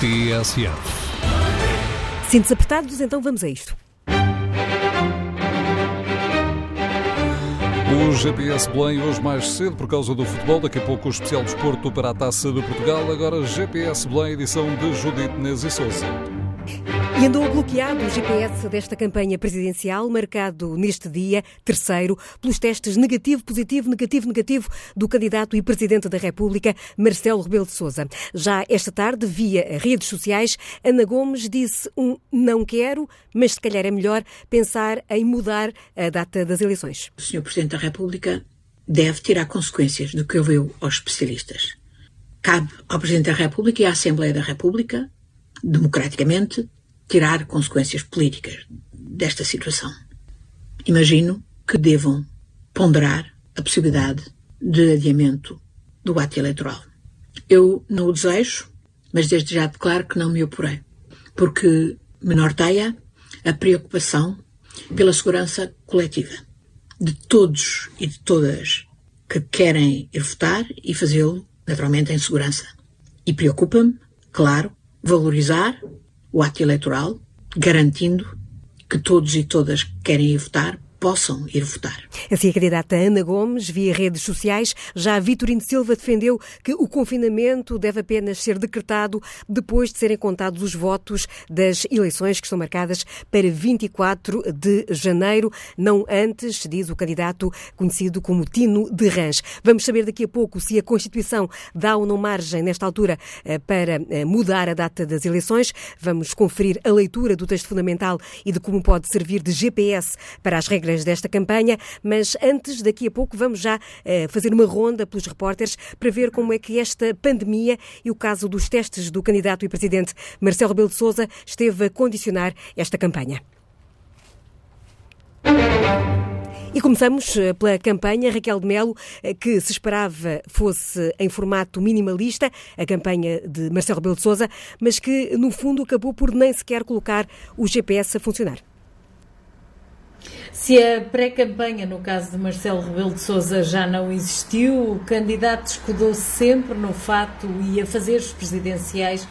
TSF. Sintos apertados, então vamos a isto. O GPS Belém hoje mais cedo por causa do futebol, daqui a pouco o especial desporto para a Taça de Portugal, agora GPS Belém, edição de Judite Nes e Souza. E andou bloqueado o GPS desta campanha presidencial, marcado neste dia, terceiro, pelos testes negativo, positivo, negativo, negativo do candidato e presidente da República, Marcelo Rebelo de Sousa. Já esta tarde, via redes sociais, Ana Gomes disse um não quero, mas se calhar é melhor pensar em mudar a data das eleições. O Sr. Presidente da República deve tirar consequências do que ouviu aos especialistas. Cabe ao Presidente da República e à Assembleia da República, democraticamente, tirar consequências políticas desta situação. Imagino que devam ponderar a possibilidade de adiamento do ato eleitoral. Eu não o desejo, mas desde já declaro que não me oporei, porque me norteia a preocupação pela segurança coletiva de todos e de todas que querem ir votar e fazê-lo, naturalmente, em segurança. E preocupa-me, claro, valorizar o ato eleitoral, garantindo que todos e todas que querem ir votar possam ir votar. Assim, a candidata Ana Gomes, via redes sociais, já Vitorino Silva defendeu que o confinamento deve apenas ser decretado depois de serem contados os votos das eleições que estão marcadas para 24 de janeiro, não antes, diz o candidato conhecido como Tino de Rãs. Vamos saber daqui a pouco se a Constituição dá ou não margem, nesta altura, eh, para eh, mudar a data das eleições. Vamos conferir a leitura do texto fundamental e de como pode servir de GPS para as regras regras desta campanha, mas antes, daqui a pouco, vamos já eh, fazer uma ronda pelos repórteres para ver como é que esta pandemia e o caso dos testes do candidato e presidente Marcelo Rebelo de Sousa esteve a condicionar esta campanha. E começamos eh, pela campanha Raquel de Melo, eh, que se esperava fosse em formato minimalista, a campanha de Marcelo Rebelo de Sousa, mas que no fundo acabou por nem sequer colocar o GPS a funcionar. Se a pré-campanha, no caso de Marcelo Rebelo de Sousa, já não existiu, o candidato escudou-se sempre no fato e a fazer os presidenciais.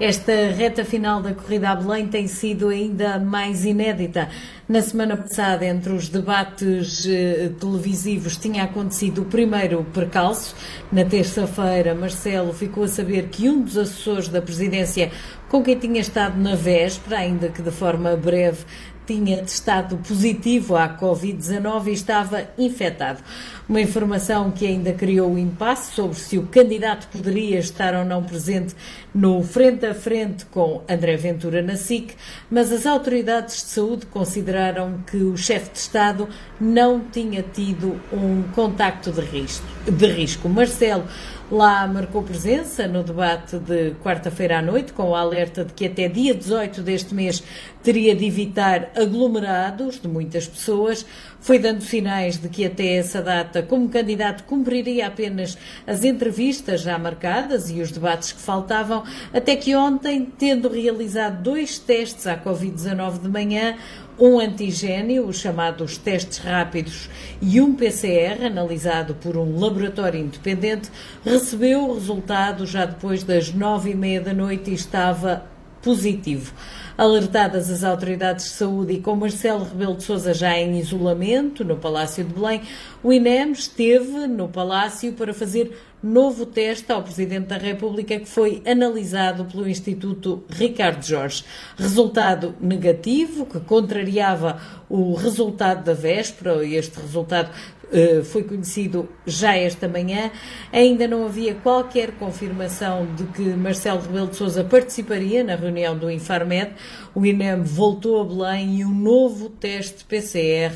Esta reta final da corrida a Belém tem sido ainda mais inédita. Na semana passada, entre os debates eh, televisivos, tinha acontecido o primeiro percalço. Na terça-feira, Marcelo ficou a saber que um dos assessores da presidência com quem tinha estado na véspera, ainda que de forma breve, tinha testado positivo à Covid-19 e estava infectado. Uma informação que ainda criou o impasse sobre se o candidato poderia estar ou não presente no frente a frente com André Ventura na SIC, mas as autoridades de saúde consideraram que o chefe de Estado não tinha tido um contacto de risco. De risco. Marcelo Lá marcou presença no debate de quarta-feira à noite, com o alerta de que até dia 18 deste mês teria de evitar aglomerados de muitas pessoas. Foi dando sinais de que até essa data, como candidato, cumpriria apenas as entrevistas já marcadas e os debates que faltavam, até que ontem, tendo realizado dois testes à Covid-19 de manhã, um antigênio, os chamados testes rápidos, e um PCR, analisado por um laboratório independente, recebeu o resultado já depois das nove e meia da noite e estava positivo. Alertadas as autoridades de saúde e com Marcelo Rebelo de Sousa já em isolamento no Palácio de Belém, o INEM esteve no Palácio para fazer novo teste ao Presidente da República que foi analisado pelo Instituto Ricardo Jorge. Resultado negativo, que contrariava o resultado da véspera, este resultado Uh, foi conhecido já esta manhã. Ainda não havia qualquer confirmação de que Marcelo Rebelo de Sousa participaria na reunião do Infarmed. O INEM voltou a Belém e um novo teste PCR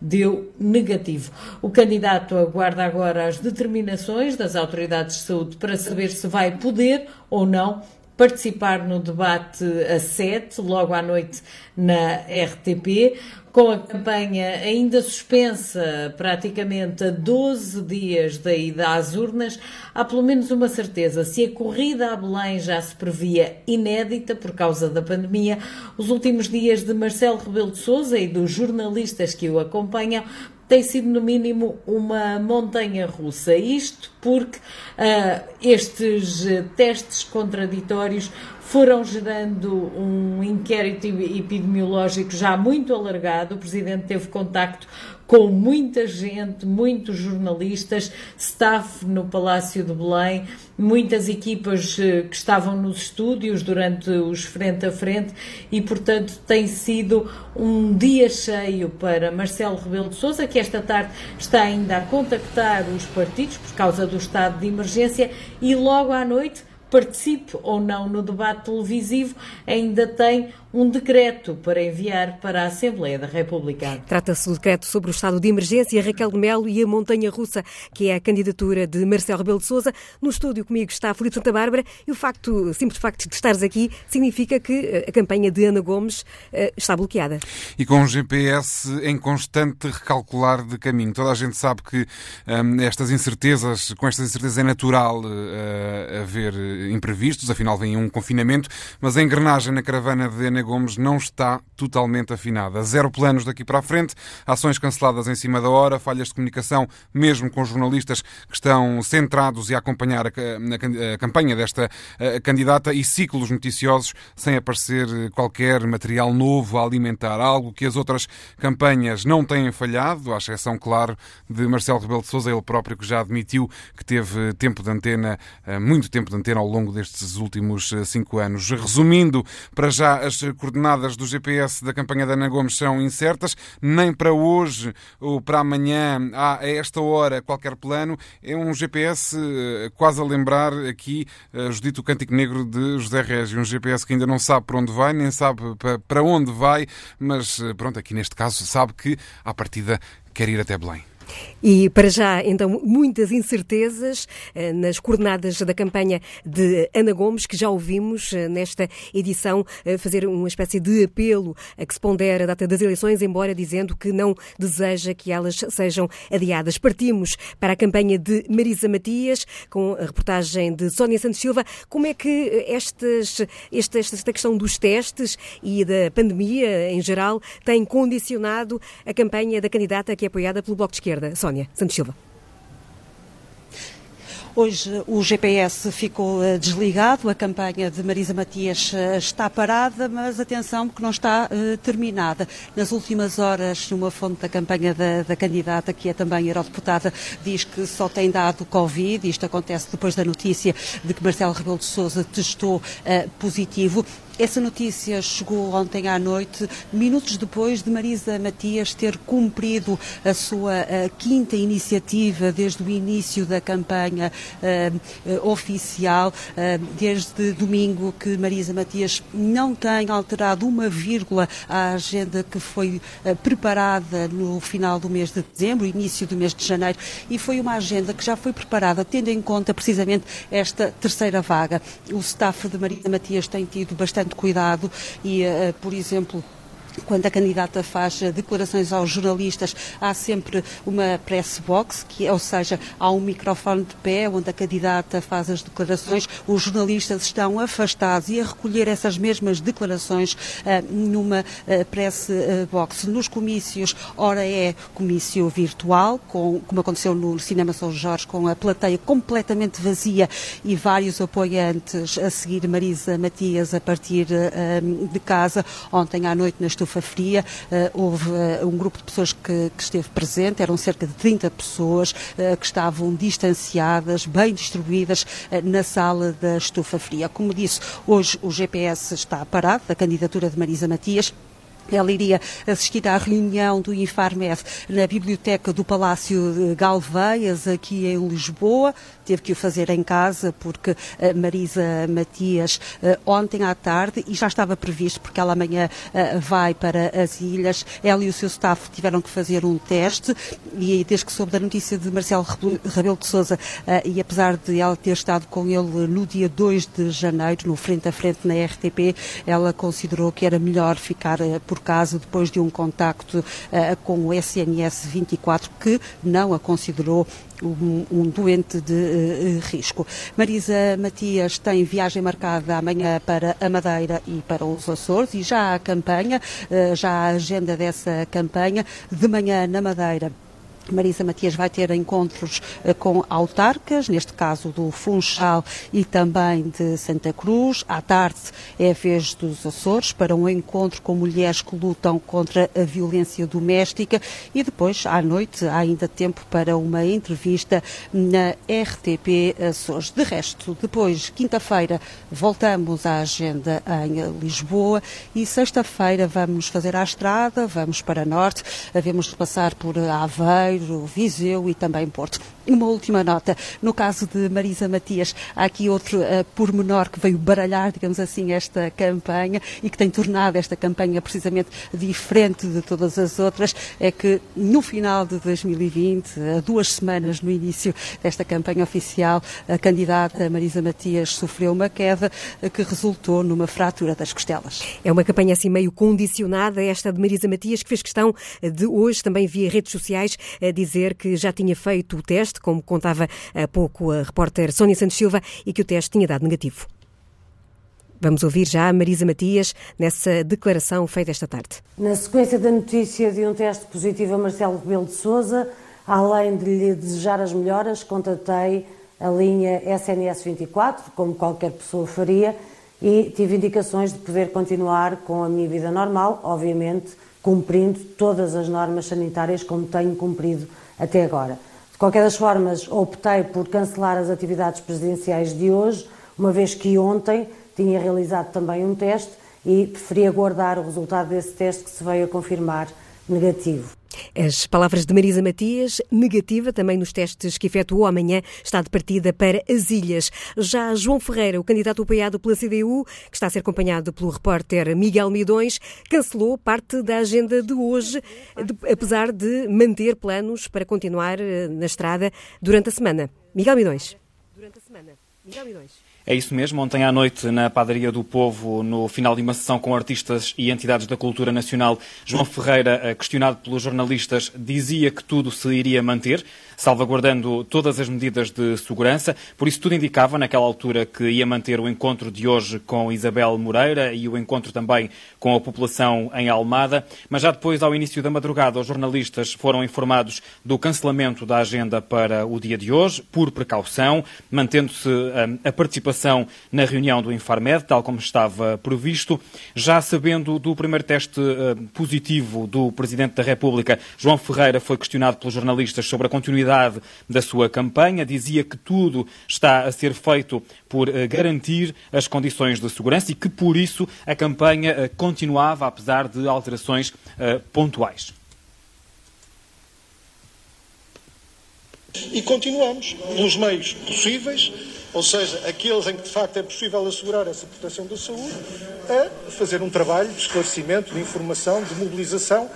deu negativo. O candidato aguarda agora as determinações das autoridades de saúde para saber se vai poder ou não participar no debate a 7, logo à noite na RTP, com a campanha ainda suspensa praticamente a 12 dias da ida às urnas, há pelo menos uma certeza. Se a corrida a Belém já se previa inédita por causa da pandemia, os últimos dias de Marcelo Rebelo de Sousa e dos jornalistas que o acompanham tem sido, no mínimo, uma montanha russa. Isto porque uh, estes testes contraditórios foram gerando um inquérito epidemiológico já muito alargado. O Presidente teve contacto com muita gente, muitos jornalistas, staff no Palácio de Belém, muitas equipas eh, que estavam nos estúdios durante os frente a frente e, portanto, tem sido um dia cheio para Marcelo Rebelo de Sousa, que esta tarde está ainda a contactar os partidos por causa do estado de emergência e logo à noite participe ou não no debate televisivo, ainda tem um decreto para enviar para a Assembleia da República. Trata-se do decreto sobre o estado de emergência, Raquel de Melo e a Montanha Russa, que é a candidatura de Marcelo Rebelo de Sousa. No estúdio comigo está Felipe Santa Bárbara e o facto, simples facto de estares aqui significa que eh, a campanha de Ana Gomes uh, está bloqueada. E com o GPS em constante recalcular de caminho. Toda a gente sabe que um, estas incertezas, com estas incertezas é natural uh, haver imprevistos, afinal vem um confinamento, mas a engrenagem na caravana de Ana Gomes não está totalmente afinada. Zero planos daqui para a frente, ações canceladas em cima da hora, falhas de comunicação, mesmo com jornalistas que estão centrados e a acompanhar a, a, a campanha desta a, candidata e ciclos noticiosos sem aparecer qualquer material novo a alimentar. Algo que as outras campanhas não têm falhado, à exceção, claro, de Marcelo Rebelo de Sousa, ele próprio que já admitiu que teve tempo de antena, eh, muito tempo de antena ao longo destes últimos eh, cinco anos. Resumindo, para já as coordenadas do GPS da campanha da Ana Gomes são incertas, nem para hoje ou para amanhã há a esta hora qualquer plano. É um GPS eh, quase a lembrar aqui Judito Cântico Negro de José Régio, um GPS que ainda não sabe para onde vai, nem sabe para onde vai, mas pronto, aqui neste caso sabe que à partida quer ir até Belém. E para já, então, muitas incertezas eh, nas coordenadas da campanha de Ana Gomes, que já ouvimos eh, nesta edição eh, fazer uma espécie de apelo a que se pondera a data das eleições, embora dizendo que não deseja que elas sejam adiadas. Partimos para a campanha de Marisa Matias, com a reportagem de Sónia Santos Silva. Como é que estas, esta, esta questão dos testes e da pandemia em geral tem condicionado a campanha da candidata que é apoiada pelo Bloco de Esquerda? Esquerda. Sónia Santos Silva. Hoje o GPS ficou eh, desligado, a campanha de Marisa Matias eh, está parada, mas atenção que não está uh, terminada. Nas últimas horas, uma fonte da campanha da, da, candidata, que é também eurodeputada, diz que só tem dado Covid. Isto acontece depois da notícia de que Marcelo Rebelo de Sousa testou positivo. Essa notícia chegou ontem à noite, minutos depois de Marisa Matias ter cumprido a sua a quinta iniciativa desde o início da campanha uh, uh, oficial. Desde domingo que Marisa Matias não tem alterado uma vírgula à agenda que foi preparada no final do mês de dezembro, início do mês de janeiro, e foi uma agenda que já foi preparada tendo em conta precisamente esta terceira vaga. O staff de Marisa Matias tem tido bastante muito cuidado e, uh, por exemplo, quando a candidata faz declarações aos jornalistas, há sempre uma press box, que, ou seja, há um microfone de pé onde a candidata faz as declarações, os jornalistas estão afastados e a recolher essas mesmas declarações uh, numa uh, press uh, box. Nos comícios, ora é comício virtual, com, como aconteceu no Cinema São Jorge, com a plateia completamente vazia e vários apoiantes a seguir Marisa Matias a partir de casa. Ontem à noite, nas estufa fria. Uh, houve uh, um grupo de pessoas que, que, esteve presente, eram cerca de 30 pessoas uh, que estavam distanciadas, bem distribuídas na sala da estufa fria. Como disse, hoje o GPS está parado, da candidatura de Marisa Matias. Ela iria assistir à reunião do Infarmed na biblioteca do Palácio Galveias, aqui em Lisboa. Teve que o fazer em casa porque eh, Marisa Matias eh, ontem à tarde, e já estava previsto porque ela amanhã eh, vai para as ilhas, ela e o seu staff tiveram que fazer um teste e desde que soube da notícia de Marcelo Rebelo de Sousa e apesar de ela ter estado com ele no dia 2 de janeiro, no frente a frente na RTP, ela considerou que era melhor ficar por caso depois de um contacto uh, com o SNS 24 que não a considerou um, um, doente de uh, risco. Marisa Matias tem viagem marcada amanhã para a Madeira e para os Açores e já a campanha, uh, já a agenda dessa campanha, de manhã na Madeira Marisa Matias vai ter encontros uh, com autarcas, neste caso do Funchal e também de Santa Cruz. À tarde é a vez dos Açores para um encontro com mulheres que lutam contra a violência doméstica e depois, à noite, há ainda tempo para uma entrevista na RTP Açores. De resto, depois, quinta-feira, voltamos à agenda em Lisboa e sexta-feira vamos fazer a estrada, vamos para Norte, havemos de passar por Aveiro, Aveiro, Viseu e também Porto. Uma última nota, no caso de Marisa Matias, há aqui outro uh, pormenor que veio baralhar, digamos assim, esta campanha e que tem tornado esta campanha precisamente diferente de todas as outras, é que no final de 2020, a duas semanas no início desta campanha oficial, a candidata Marisa Matias sofreu uma queda uh, que resultou numa fratura das costelas. É uma campanha assim meio condicionada, esta de Marisa Matias, que fez questão de hoje, também via redes sociais, dizer que já tinha feito o teste, como contava há pouco a repórter Sónia Santos Silva, e que o teste tinha dado negativo. Vamos ouvir já a Marisa Matias nessa declaração feita esta tarde. Na sequência da notícia de um teste positivo a Marcelo Rebelo de Souza, além de lhe desejar as melhoras, contatei a linha SNS 24, como qualquer pessoa faria, e tive indicações de poder continuar com a minha vida normal, obviamente cumprindo todas as normas sanitárias como tenho cumprido até agora. Qualquer das formas, optei por cancelar as atividades presidenciais de hoje, uma vez que ontem tinha realizado também um teste e preferi aguardar o resultado desse teste que se veio a confirmar negativo. As palavras de Marisa Matias, negativa também nos testes que efetuou amanhã, está de partida para as ilhas. Já João Ferreira, o candidato apoiado pela CDU, que está a ser acompanhado pelo repórter Miguel Midões, cancelou parte da agenda de hoje, apesar de manter planos para continuar eh, na estrada durante a semana. Miguel Midões. Durante a semana. Miguel Midões. É isso mesmo. Ontem à noite, na Padaria do Povo, no final de uma sessão com artistas e entidades da cultura nacional, João Ferreira, eh, questionado pelos jornalistas, dizia que tudo se iria manter salvaguardando todas as medidas de segurança. Por isso, tudo indicava naquela altura que ia manter o encontro de hoje com Isabel Moreira e o encontro também com a população em Almada. Mas já depois, ao início da madrugada, os jornalistas foram informados do cancelamento da agenda para o dia de hoje, por precaução, mantendo-se hum, a participação na reunião do Infarmed, tal como estava previsto. Já sabendo do primeiro teste hum, positivo do Presidente da República, João Ferreira foi questionado pelos jornalistas sobre a continuidade da sua campanha. Dizia que tudo está a ser feito por uh, garantir as condições de segurança e que, por isso, a campanha uh, continuava, apesar de alterações uh, pontuais. E continuamos nos meios possíveis, ou seja, aqueles em que de facto é possível assegurar essa proteção da saúde, a fazer um trabalho de esclarecimento, de informação, de mobilização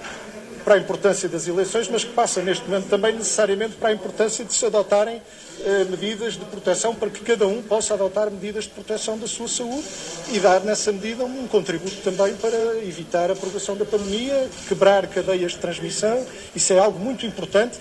para a importância das eleições, mas que passa neste momento também necessariamente para a importância de se adotarem eh, medidas de proteção para que cada um possa adotar medidas de proteção da sua saúde e dar nessa medida um contributo também para evitar a propagação da pandemia, quebrar cadeias de transmissão. Isso é algo muito importante.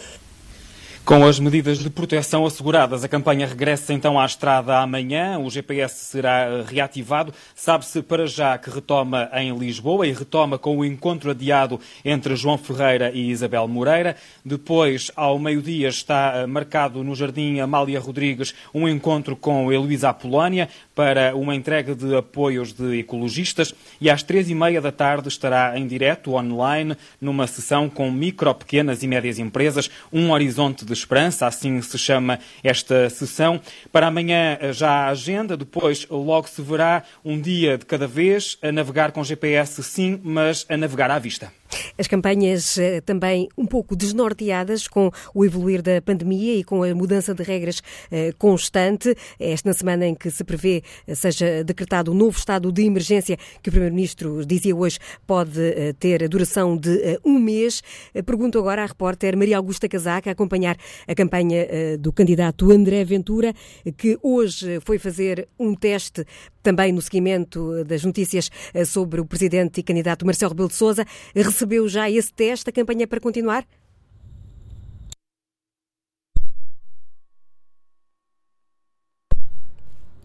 Com as medidas de proteção asseguradas, a campanha regressa então à estrada amanhã. O GPS será eh, reativado. Sabe-se para já que retoma em Lisboa e retoma com o encontro adiado entre João Ferreira e Isabel Moreira. Depois, ao meio-dia, está eh, marcado no Jardim Amália Rodrigues um encontro com Heloísa Apolónia para uma entrega de apoios de ecologistas. E às três e meia da tarde estará em direto, online, numa sessão com micro, pequenas e médias empresas, um horizonte de Esperança, assim se chama esta sessão. Para amanhã já há agenda, depois logo se verá um dia de cada vez, a navegar com GPS sim, mas a navegar à vista. As campanhas eh, também um pouco desnorteadas com o evoluir da pandemia e com a mudança de regras eh, constante. Esta na semana em que se prevê eh, seja decretado um novo estado de emergência que o Primeiro-Ministro dizia hoje pode ter a duração de um mês. Pergunto agora à repórter Maria Augusta Casaca a acompanhar a campanha do candidato André Ventura, que hoje foi fazer um teste também no seguimento das notícias sobre o presidente e candidato Marcelo Rebelo de Sousa recebeu já esse teste? A campanha é para continuar?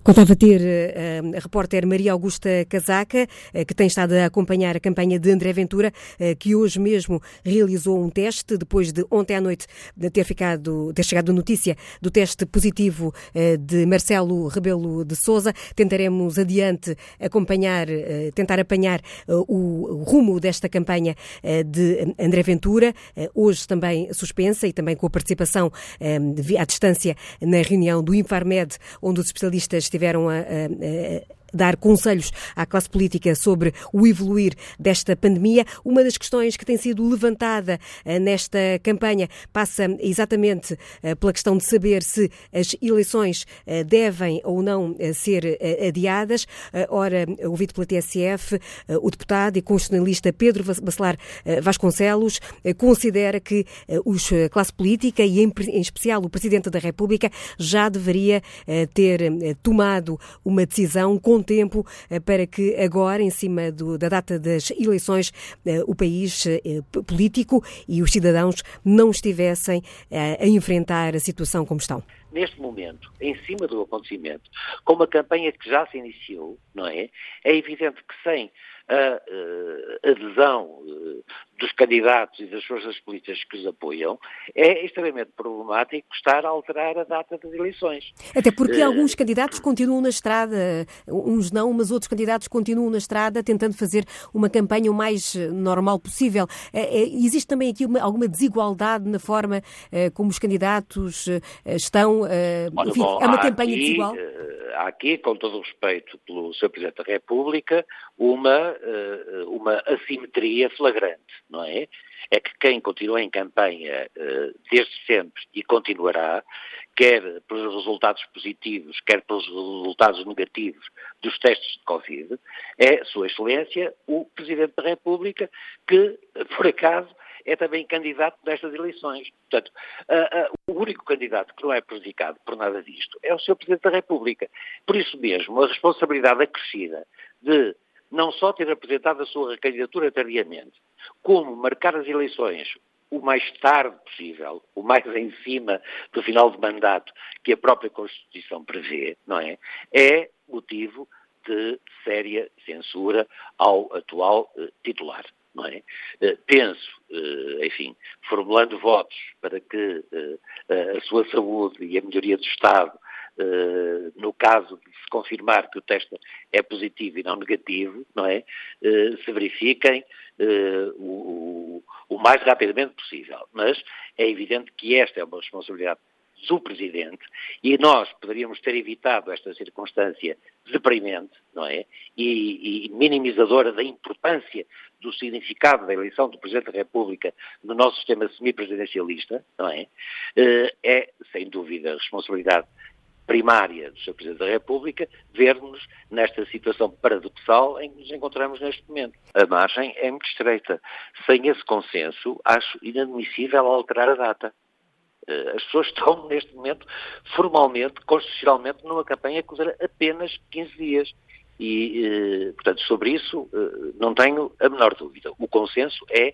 Contava ter uh, a repórter Maria Augusta Casaca, uh, que tem estado a acompanhar a campanha de André Ventura, uh, que hoje mesmo realizou um teste, depois de ontem à noite ter, ficado, ter chegado notícia do teste positivo de Marcelo Rebelo de Souza. Tentaremos adiante acompanhar, tentar apanhar o, rumo desta campanha de André Ventura, hoje também suspensa e também com a participação à distância na reunião do Infarmed, onde os especialistas estiveram a, a, dar conselhos à classe política sobre o evoluir desta pandemia. Uma das questões que tem sido levantada eh, nesta campanha passa exatamente eh, pela questão de saber se as eleições eh, devem ou não ser adiadas. Ora, ouvido pela TSF, o deputado e constitucionalista Pedro Bacelar Vasconcelos considera que a classe política e em especial o Presidente da República já deveria ter tomado uma decisão com tempo eh, para que agora, em cima do, da data das eleições, eh, o país eh, político e os cidadãos não estivessem a enfrentar a situação como estão? neste momento, em cima do acontecimento, com uma campanha que já se iniciou, não é? É evidente que sem a uh, adesão uh, dos candidatos e das forças políticas que os apoiam, é extremamente problemático estar a alterar a data das eleições. Até porque uh, alguns candidatos continuam na estrada, uns não, mas outros candidatos continuam na estrada tentando fazer uma campanha o mais normal possível. existe também aqui uma, alguma desigualdade na forma como os candidatos estão? Olha, enfim, bom, é uma campanha aqui, desigual? há aqui, com todo o respeito pelo Sr. Presidente da República, uma, eh, uma assimetria flagrante, não é? É que quem continua em campanha eh, desde sempre e continuará, quer pelos resultados positivos, quer pelos resultados negativos dos testes de Covid, é Sua Excelência o Presidente da República, que, por acaso, é também candidato nestas eleições. Portanto, uh, uh, o único candidato que não é prejudicado por nada disto é o Sr. Presidente da República. Por isso mesmo, a responsabilidade acrescida de não só ter apresentado a sua candidatura tardiamente, como marcar as eleições o mais tarde possível, o mais em cima do final de mandato que a própria Constituição prevê, não é? É motivo de séria censura ao atual uh, titular não é? Uh, penso, uh, enfim, formulando votos para que uh, a sua saúde e a melhoria do Estado, no caso de se confirmar que o teste é positivo e não negativo, não é? se verifiquem o, o mais rapidamente possível. Mas é evidente que esta é uma responsabilidade do Presidente e nós poderíamos ter evitado esta circunstância deprimente, não é? E, e, minimizadora da importância do significado da eleição do Presidente da República no nosso sistema semipresidencialista, não é? Eh, é, sem dúvida, responsabilidade primária do Sr. Presidente da República ver-nos nesta situação paradoxal em que nos encontramos neste momento. A margem é muito estreita. Sem esse consenso, acho inadmissível alterar a data. Eh, as pessoas estão, neste momento, formalmente, constitucionalmente, numa campanha que dura apenas 15 dias. E, eh, portanto, sobre isso eh, não tenho a menor dúvida. O consenso é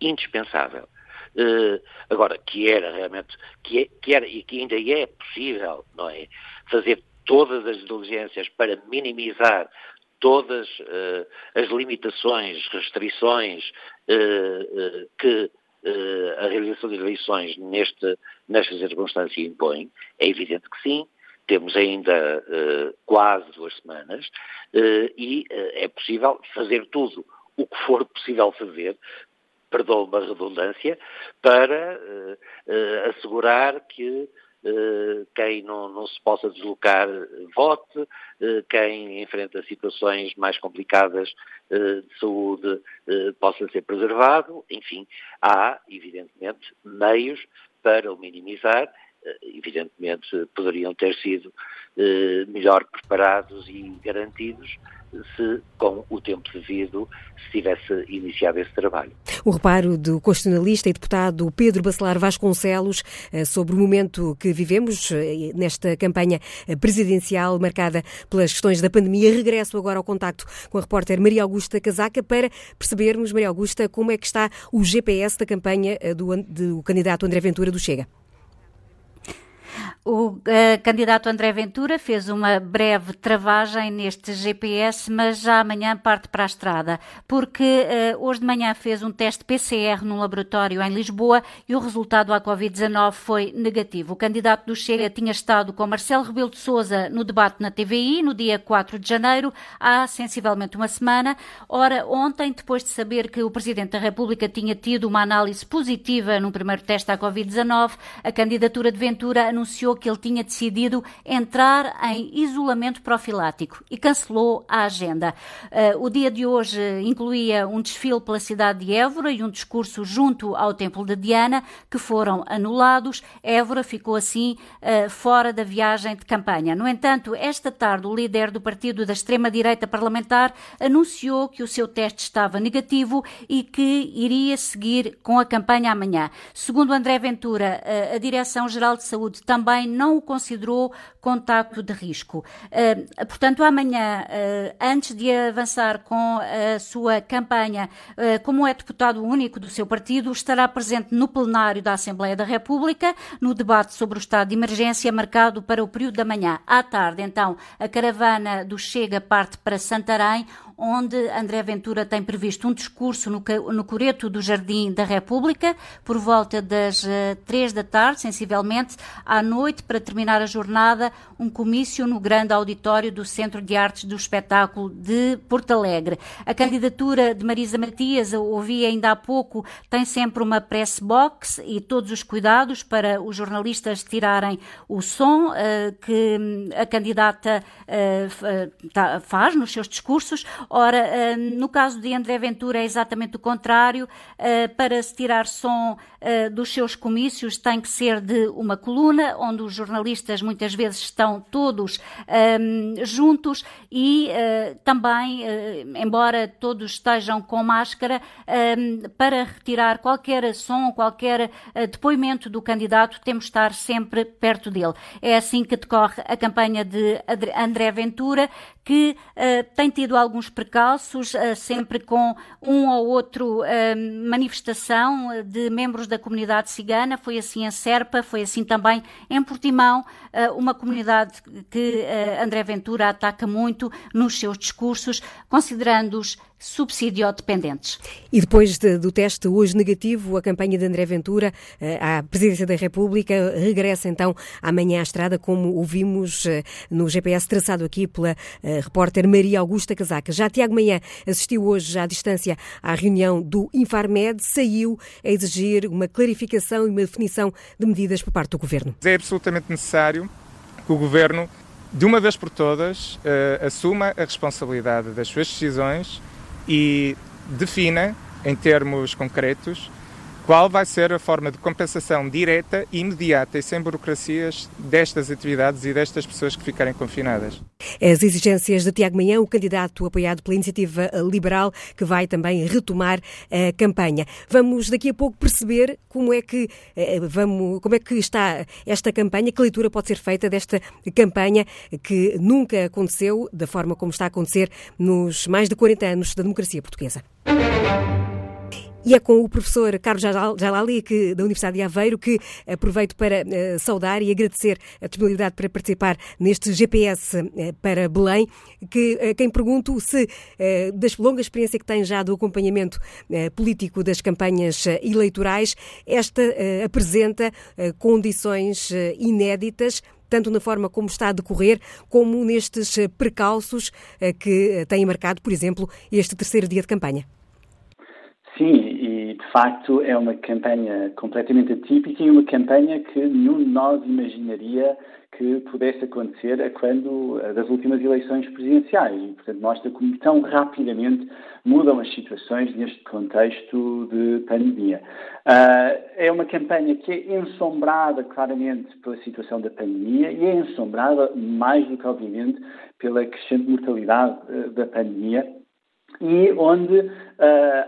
indispensável. Agora, que era realmente, que, é, que era e que ainda é possível, não é? Fazer todas as diligências para minimizar todas as limitações, restrições que uh, a realização de eleições neste, nesta circunstância impõe? É evidente que sim. Temos ainda uh, quase duas semanas uh, e é possível fazer tudo o que for possível fazer perdoa-me a redundância, para uh, assegurar que eh, quem não, não, se possa deslocar vote, quem enfrenta situações mais complicadas de saúde possa ser preservado, enfim, há, evidentemente, meios para o minimizar, evidentemente poderiam ter sido melhor preparados e garantidos se, com o tempo devido, se tivesse iniciado esse trabalho. O reparo do constitucionalista e deputado Pedro Bacelar Vasconcelos eh, sobre o momento que vivemos eh, nesta campanha eh, presidencial marcada pelas questões da pandemia. Regresso agora ao contacto com a repórter Maria Augusta Casaca para percebermos, Maria Augusta, como é que está o GPS da campanha do, do candidato André Ventura do Chega. O uh, candidato André Ventura fez uma breve travagem neste GPS, mas já amanhã parte para a estrada, porque uh, hoje de manhã fez um teste PCR num laboratório em Lisboa e o resultado à Covid-19 foi negativo. O candidato do Chega tinha estado com Marcelo Rebelo de Sousa no debate na TVI no dia 4 de janeiro, há sensivelmente uma semana. Ora, ontem, depois de saber que o Presidente da República tinha tido uma análise positiva no primeiro teste à Covid-19, a candidatura de Ventura anunciou que ele tinha decidido entrar em isolamento profilático e cancelou a agenda. Uh, o dia de hoje incluía um desfile pela cidade de Évora e um discurso junto ao Templo de Diana, que foram anulados. Évora ficou assim uh, fora da viagem de campanha. No entanto, esta tarde, o líder do partido da extrema-direita parlamentar anunciou que o seu teste estava negativo e que iria seguir com a campanha amanhã. Segundo André Ventura, uh, a Direção-Geral de Saúde também não o considerou contacto de risco. Uh, portanto, amanhã, uh, antes de avançar com a sua campanha, uh, como é deputado único do seu partido, estará presente no plenário da Assembleia da República, no debate sobre o estado de emergência marcado para o período da manhã. À tarde, então, a caravana do Chega parte para Santarém, onde André Ventura tem previsto um discurso no, no Coreto do Jardim da República, por volta das uh, três da tarde, sensivelmente, à noite, para terminar a jornada, um comício no grande auditório do Centro de Artes do Espetáculo de Porto Alegre. A candidatura de Marisa Matias, ouvi ainda há pouco, tem sempre uma press box e todos os cuidados para os jornalistas tirarem o som uh, que hum, a candidata uh, faz nos seus discursos. Ora, eh, no caso de André Ventura é exatamente o contrário. Eh, para se tirar som eh, dos seus comícios tem que ser de uma coluna, onde os jornalistas muitas vezes estão todos juntos e também, embora todos estejam com máscara, para retirar qualquer som, qualquer depoimento do candidato, temos de estar sempre perto dele. É assim que decorre a campanha de André Ventura, que tem tido alguns precalços, uh, sempre com um ou outro uh, manifestação de membros da comunidade cigana. Foi assim em Serpa, foi assim também em Portimão, uh, uma comunidade que André Ventura ataca muito nos seus discursos, considerando-os subsidio-dependentes. E depois de, do teste hoje negativo, a campanha de André Ventura eh, à presidência da República regressa então amanhã à estrada, como ouvimos eh, no GPS traçado aqui pela eh, repórter Maria Augusta Casaca. Já Tiago Manhã assistiu hoje à distância à reunião do Infarmed, saiu a exigir uma clarificação e uma definição de medidas por parte do Governo. É absolutamente necessário que o Governo, de uma vez por todas, assuma a responsabilidade das suas decisões e defina, em termos concretos, qual vai ser a forma de compensação direta, imediata e sem burocracias destas atividades e destas pessoas que ficarem confinadas. As exigências de Tiago Manhã, o candidato apoiado pela Iniciativa Liberal, que vai também retomar a campanha. Vamos daqui a pouco perceber como é que eh, vamos, como é que está esta campanha, que leitura pode ser feita desta campanha que nunca aconteceu da forma como está a acontecer nos mais de 40 anos da democracia portuguesa. E é com o professor Carlos Jalali, que, da Universidade de Aveiro, que aproveito para uh, saudar e agradecer a disponibilidade para participar neste GPS uh, para Belém, que uh, quem pergunto se, das longa experiência que tem já do acompanhamento político das campanhas eleitorais, esta apresenta condições inéditas tanto na forma como está a decorrer, como nestes precalços que têm marcado, por exemplo, este terceiro dia de campanha. Sim, facto é uma campanha completamente atípica e uma campanha que nenhum de nós imaginaria que pudesse acontecer quando das últimas eleições presidenciais. E, portanto, mostra como tão rapidamente mudam as situações neste contexto de pandemia. Uh, é uma campanha que é ensombrada claramente pela situação da pandemia e é ensombrada mais do que, obviamente, pela crescente mortalidade uh, da pandemia e onde uh,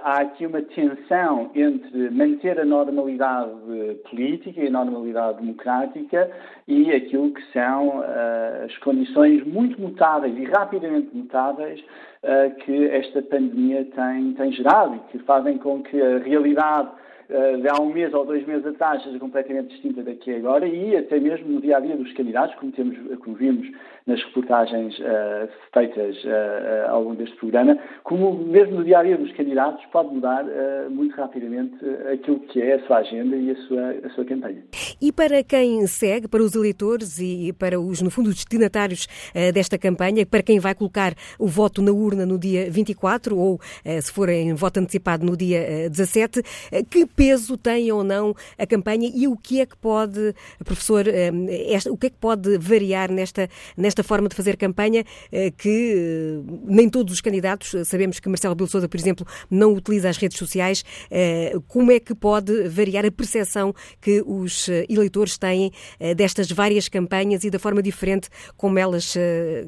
há aqui uma tensão entre manter a normalidade política e a normalidade democrática e aquilo que são uh, as condições muito mutáveis e rapidamente mutáveis uh, que esta pandemia tem, tem gerado e que fazem com que a realidade de há um mês ou dois meses atrás seja completamente distinta da que é agora e até mesmo no dia a dia dos candidatos, como, temos, como vimos nas reportagens uh, feitas uh, ao longo deste programa, como mesmo no dia a dia dos candidatos pode mudar muito rapidamente aquilo que é a sua agenda e a sua, a sua campanha. E para quem segue, para os eleitores e para os, no fundo, os destinatários desta campanha, para quem vai colocar o voto na urna no dia 24 ou, se for em voto antecipado, no dia 17, que peso tem ou não a campanha e o que é que pode, professor, esta, o que é que pode variar nesta, nesta esta forma de fazer campanha eh, que eh, nem todos os candidatos, eh, sabemos que Marcelo Rebelo Sousa, por exemplo, não utiliza as redes sociais. Como é que pode variar a percepção que os eleitores têm destas várias campanhas e da forma diferente como elas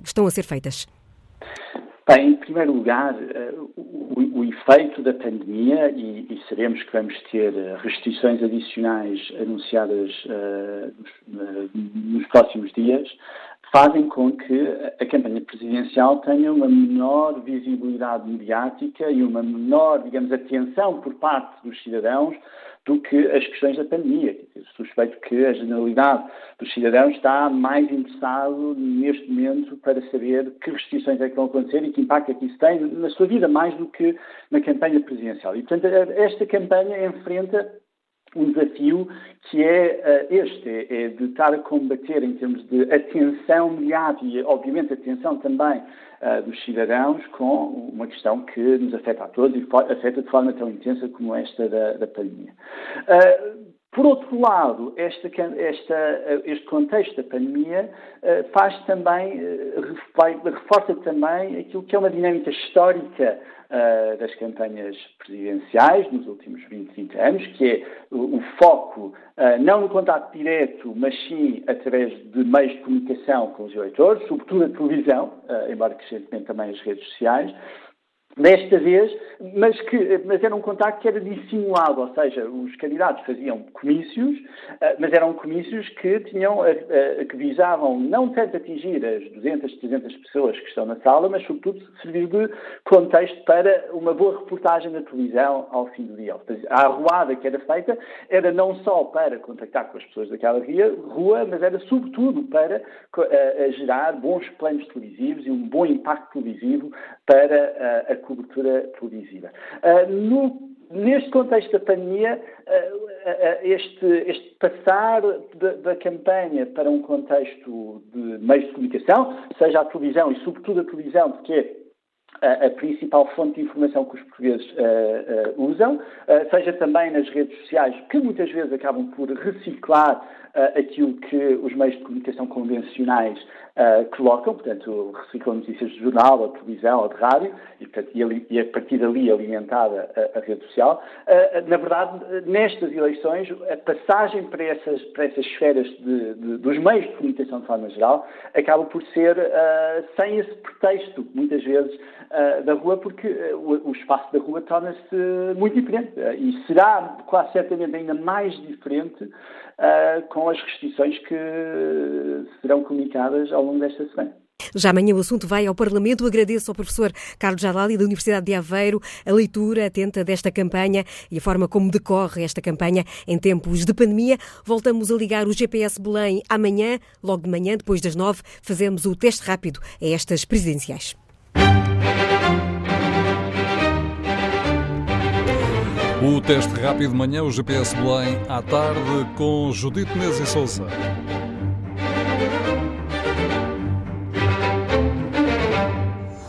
estão a ser feitas? Bem, em primeiro lugar, o, o efeito da pandemia, e, e, sabemos que vamos ter restrições adicionais anunciadas uh, nos, nos, próximos dias, fazem com que a campanha presidencial tenha uma menor visibilidade mediática e uma menor, digamos, atenção por parte dos cidadãos do que as questões da pandemia. Suspeito que a generalidade dos cidadãos está mais interessado neste momento para saber que restrições é que vão acontecer e que impacto é que isso tem na sua vida, mais do que na campanha presidencial. E, portanto, esta campanha enfrenta um desafio que é uh, este, é, é de estar a combater em termos de atenção mediática e, obviamente, atenção também uh, dos cidadãos com uma questão que nos afeta a todos e afeta de forma tão intensa como esta da, da pandemia. Uh, por outro lado, esta, esta, este contexto da pandemia faz também, reforça também aquilo que é uma dinâmica histórica das campanhas presidenciais nos últimos 20, 30 anos, que é o, foco não no contato direto, mas sim através de meios de comunicação com os eleitores, sobretudo a televisão, embora crescentemente também as redes sociais, desta vez, mas, que, mas era um contacto que era dissimulado, ou seja, os candidatos faziam comícios, eh, mas eram comícios que tinham, eh, eh, que visavam não tanto atingir as 200, 300 pessoas que estão na sala, mas sobretudo servir de contexto para uma boa reportagem na televisão ao fim do dia. A arruada que era feita era não só para contactar com as pessoas daquela rua, mas era sobretudo para gerar bons planos televisivos e um bom impacto televisivo para a cobertura televisiva. Uh, no, neste contexto da pandemia, uh, este, este, passar da, da, campanha para um contexto de meios de comunicação, seja a televisão e sobretudo a televisão, porque é a, a principal fonte de informação que os portugueses uh, uh, usam, uh, seja também nas redes sociais, que muitas vezes acabam por reciclar aquilo que os meios de comunicação convencionais uh, colocam, portanto, reciclam notícias de jornal, ou de televisão, ou de rádio, e, portanto, e, a partir dali alimentada a, a rede social. Uh, na verdade, nestas eleições, a passagem para essas, para essas esferas de, de, dos meios de comunicação de forma geral acaba por ser uh, sem esse pretexto, muitas vezes, da rua, porque o, o, espaço da rua torna-se muito diferente e será quase certamente ainda mais diferente uh, com as restrições que serão comunicadas ao longo desta semana. Já amanhã o assunto vai ao Parlamento. Agradeço ao professor Carlos Jalali, da Universidade de Aveiro, a leitura atenta desta campanha e a forma como decorre esta campanha em tempos de pandemia. Voltamos a ligar o GPS Belém amanhã, logo de manhã, depois das nove, fazemos o teste rápido a estas presidenciais. O teste rápido de manhã, o GPS Belém, à tarde, com Judite Menezes e Souza.